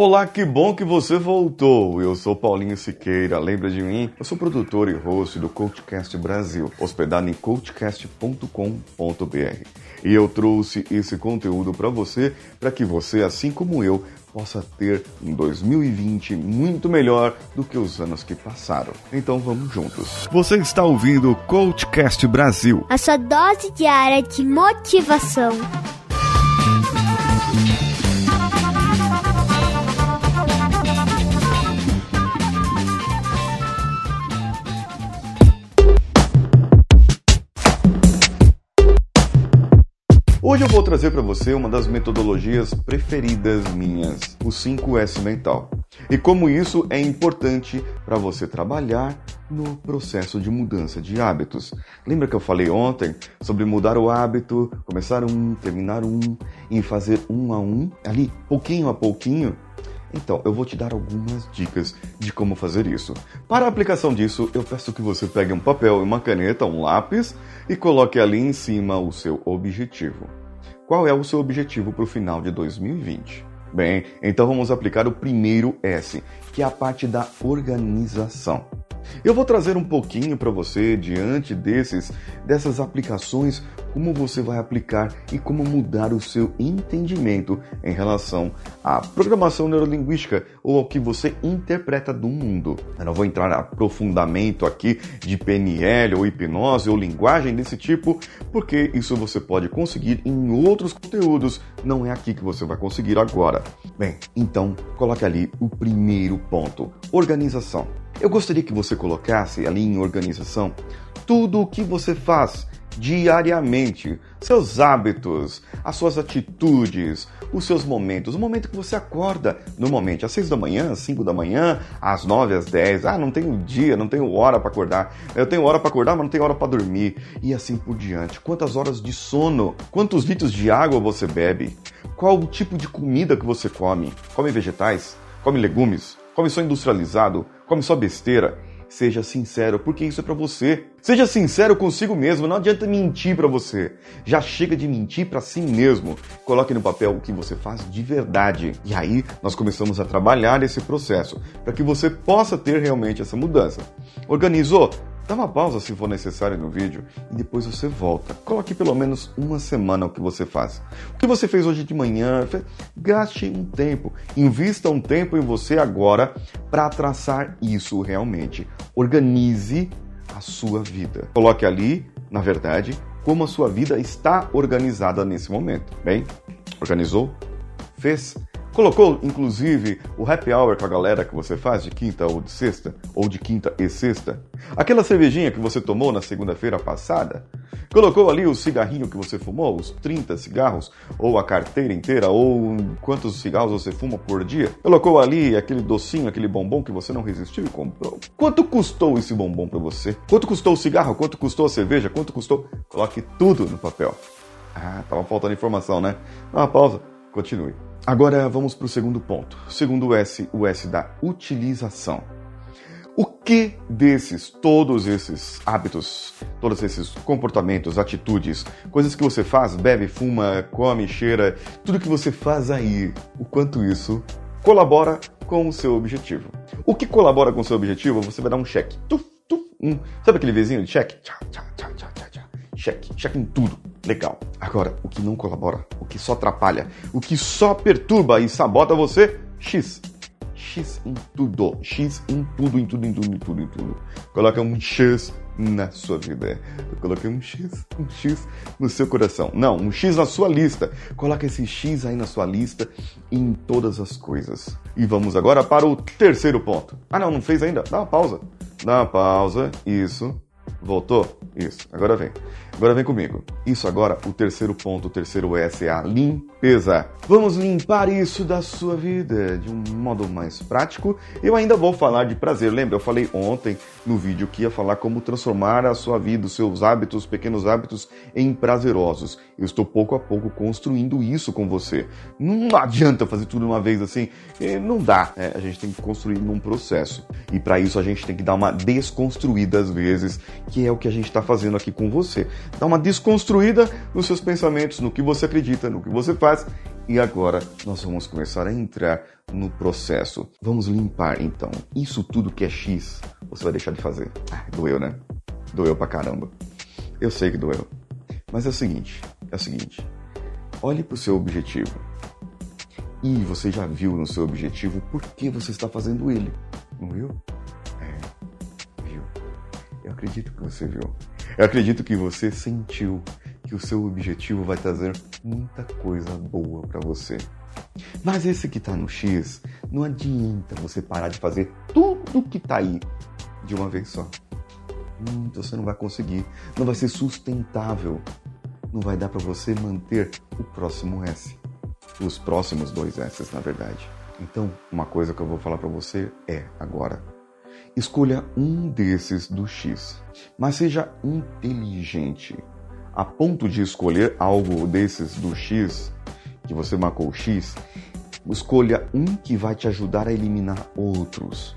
Olá, que bom que você voltou. Eu sou Paulinho Siqueira. Lembra de mim? Eu sou produtor e host do Coachcast Brasil, hospedado em coachcast.com.br. E eu trouxe esse conteúdo para você, para que você, assim como eu, possa ter um 2020 muito melhor do que os anos que passaram. Então vamos juntos. Você está ouvindo o Coachcast Brasil, a sua dose diária de motivação. Hoje eu vou trazer para você uma das metodologias preferidas minhas, o 5S mental. E como isso é importante para você trabalhar no processo de mudança de hábitos. Lembra que eu falei ontem sobre mudar o hábito, começar um, terminar um e fazer um a um, ali, pouquinho a pouquinho? Então, eu vou te dar algumas dicas de como fazer isso. Para a aplicação disso, eu peço que você pegue um papel e uma caneta, um lápis e coloque ali em cima o seu objetivo. Qual é o seu objetivo para o final de 2020? Bem, então vamos aplicar o primeiro S, que é a parte da organização. Eu vou trazer um pouquinho para você diante desses dessas aplicações como você vai aplicar e como mudar o seu entendimento em relação à programação neurolinguística ou ao que você interpreta do mundo. Eu não vou entrar em aprofundamento aqui de PNL ou hipnose ou linguagem desse tipo, porque isso você pode conseguir em outros conteúdos, não é aqui que você vai conseguir agora. Bem, então coloque ali o primeiro ponto: organização. Eu gostaria que você colocasse ali em organização tudo o que você faz diariamente, seus hábitos, as suas atitudes, os seus momentos, o momento que você acorda, normalmente às 6 da manhã, às 5 da manhã, às 9, às 10, ah, não tenho dia, não tenho hora para acordar, eu tenho hora para acordar, mas não tenho hora para dormir, e assim por diante. Quantas horas de sono, quantos litros de água você bebe, qual o tipo de comida que você come, come vegetais, come legumes, come só industrializado, come só besteira. Seja sincero, porque isso é para você. Seja sincero consigo mesmo, não adianta mentir para você. Já chega de mentir para si mesmo. Coloque no papel o que você faz de verdade. E aí nós começamos a trabalhar esse processo para que você possa ter realmente essa mudança. Organizou? Dá uma pausa se for necessário no vídeo e depois você volta. Coloque pelo menos uma semana o que você faz. O que você fez hoje de manhã, gaste um tempo, invista um tempo em você agora para traçar isso realmente. Organize a sua vida. Coloque ali, na verdade, como a sua vida está organizada nesse momento. Bem, organizou? Fez? Colocou, inclusive, o happy hour com a galera que você faz de quinta ou de sexta, ou de quinta e sexta. Aquela cervejinha que você tomou na segunda-feira passada. Colocou ali o cigarrinho que você fumou, os 30 cigarros, ou a carteira inteira, ou quantos cigarros você fuma por dia. Colocou ali aquele docinho, aquele bombom que você não resistiu e comprou. Quanto custou esse bombom para você? Quanto custou o cigarro? Quanto custou a cerveja? Quanto custou? Coloque tudo no papel. Ah, tava faltando informação, né? Dá uma pausa, continue. Agora vamos para o segundo ponto. Segundo S, o S da utilização. O que desses, todos esses hábitos, todos esses comportamentos, atitudes, coisas que você faz, bebe, fuma, come, cheira, tudo que você faz aí, o quanto isso colabora com o seu objetivo? O que colabora com o seu objetivo, você vai dar um cheque. Tuf, tuf, um. Sabe aquele vizinho de cheque? Tchá, tchá. Cheque, cheque em tudo. Legal. Agora, o que não colabora, o que só atrapalha, o que só perturba e sabota você, X. X em tudo. X em tudo, em tudo, em tudo, em tudo, em tudo. Coloca um X na sua vida. Eu coloquei um X, um X no seu coração. Não, um X na sua lista. Coloca esse X aí na sua lista em todas as coisas. E vamos agora para o terceiro ponto. Ah, não, não fez ainda? Dá uma pausa. Dá uma pausa. Isso. Voltou? Isso. Agora vem. Agora vem comigo. Isso agora, o terceiro ponto, o terceiro S é a limpeza. Vamos limpar isso da sua vida de um modo mais prático. Eu ainda vou falar de prazer. Lembra, eu falei ontem no vídeo que ia falar como transformar a sua vida, os seus hábitos, pequenos hábitos, em prazerosos. Eu estou pouco a pouco construindo isso com você. Não adianta fazer tudo uma vez assim. Não dá. É, a gente tem que construir num processo. E para isso a gente tem que dar uma desconstruída às vezes, que é o que a gente está fazendo aqui com você. Dá uma desconstruída nos seus pensamentos, no que você acredita, no que você faz E agora nós vamos começar a entrar no processo. Vamos limpar então. Isso tudo que é X, você vai deixar de fazer. Ah, doeu, né? Doeu pra caramba. Eu sei que doeu. Mas é o seguinte, é o seguinte. Olhe para o seu objetivo. E você já viu no seu objetivo por que você está fazendo ele, não viu? É, viu. Eu acredito que você viu. Eu acredito que você sentiu que o seu objetivo vai trazer muita coisa boa para você. Mas esse que está no X, não adianta você parar de fazer tudo que está aí de uma vez só. Hum, você não vai conseguir, não vai ser sustentável, não vai dar para você manter o próximo S, os próximos dois S, na verdade. Então, uma coisa que eu vou falar para você é agora: escolha um desses do X, mas seja inteligente a ponto de escolher algo desses do X que você marcou X. Escolha um que vai te ajudar a eliminar outros.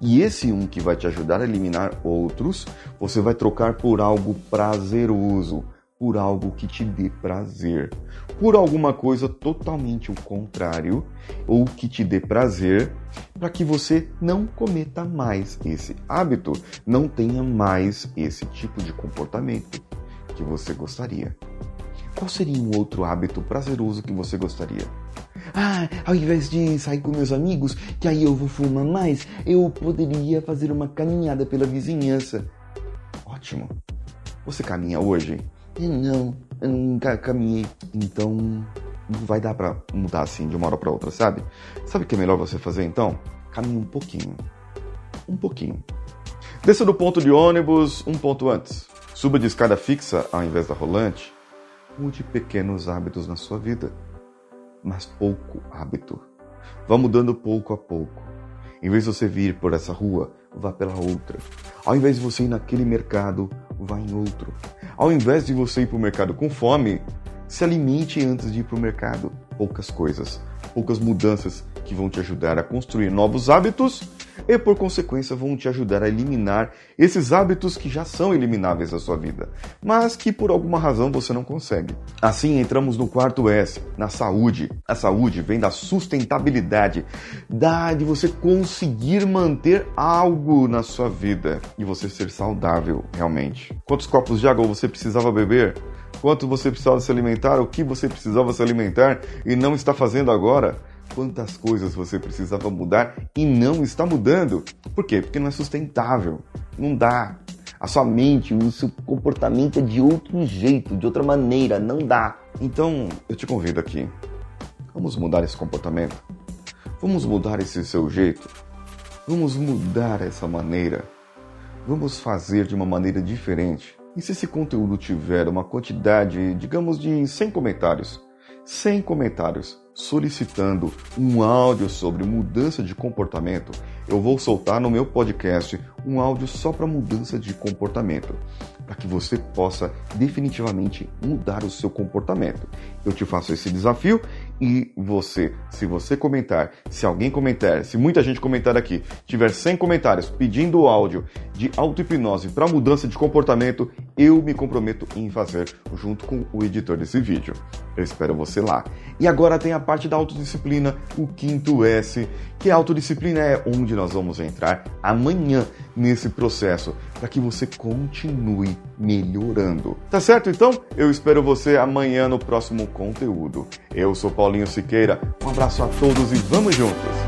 E esse um que vai te ajudar a eliminar outros, você vai trocar por algo prazeroso, por algo que te dê prazer, por alguma coisa totalmente o contrário ou que te dê prazer, para que você não cometa mais esse hábito, não tenha mais esse tipo de comportamento que você gostaria. Qual seria um outro hábito prazeroso que você gostaria? Ah, ao invés de sair com meus amigos, que aí eu vou fumar mais, eu poderia fazer uma caminhada pela vizinhança. Ótimo. Você caminha hoje? Não, eu nunca caminhei. Então, não vai dar para mudar assim de uma hora para outra, sabe? Sabe o que é melhor você fazer então? Caminhe um pouquinho. Um pouquinho. Desça do ponto de ônibus um ponto antes. Suba de escada fixa ao invés da rolante. Mude pequenos hábitos na sua vida mas pouco hábito. Vá mudando pouco a pouco. Em vez de você vir por essa rua, vá pela outra. Ao invés de você ir naquele mercado, vá em outro. Ao invés de você ir para o mercado com fome, se alimente antes de ir para o mercado. Poucas coisas, poucas mudanças que vão te ajudar a construir novos hábitos e, por consequência, vão te ajudar a eliminar esses hábitos que já são elimináveis da sua vida, mas que por alguma razão você não consegue. Assim, entramos no quarto S, na saúde. A saúde vem da sustentabilidade, da de você conseguir manter algo na sua vida e você ser saudável realmente. Quantos copos de água você precisava beber? Quanto você precisava se alimentar? O que você precisava se alimentar e não está fazendo agora? Quantas coisas você precisava mudar e não está mudando. Por quê? Porque não é sustentável. Não dá. A sua mente, o seu comportamento é de outro jeito, de outra maneira, não dá. Então, eu te convido aqui. Vamos mudar esse comportamento. Vamos mudar esse seu jeito. Vamos mudar essa maneira. Vamos fazer de uma maneira diferente. E se esse conteúdo tiver uma quantidade, digamos, de 100 comentários, 100 comentários, solicitando um áudio sobre mudança de comportamento, eu vou soltar no meu podcast um áudio só para mudança de comportamento, para que você possa definitivamente mudar o seu comportamento. Eu te faço esse desafio e você, se você comentar, se alguém comentar, se muita gente comentar aqui, tiver 100 comentários pedindo áudio de auto-hipnose para mudança de comportamento, eu me comprometo em fazer junto com o editor desse vídeo. Eu espero você lá. E agora tem a parte da autodisciplina, o quinto S, que a autodisciplina é onde nós vamos entrar amanhã nesse processo para que você continue melhorando. Tá certo então? Eu espero você amanhã no próximo conteúdo. Eu sou Paulinho Siqueira. Um abraço a todos e vamos juntos.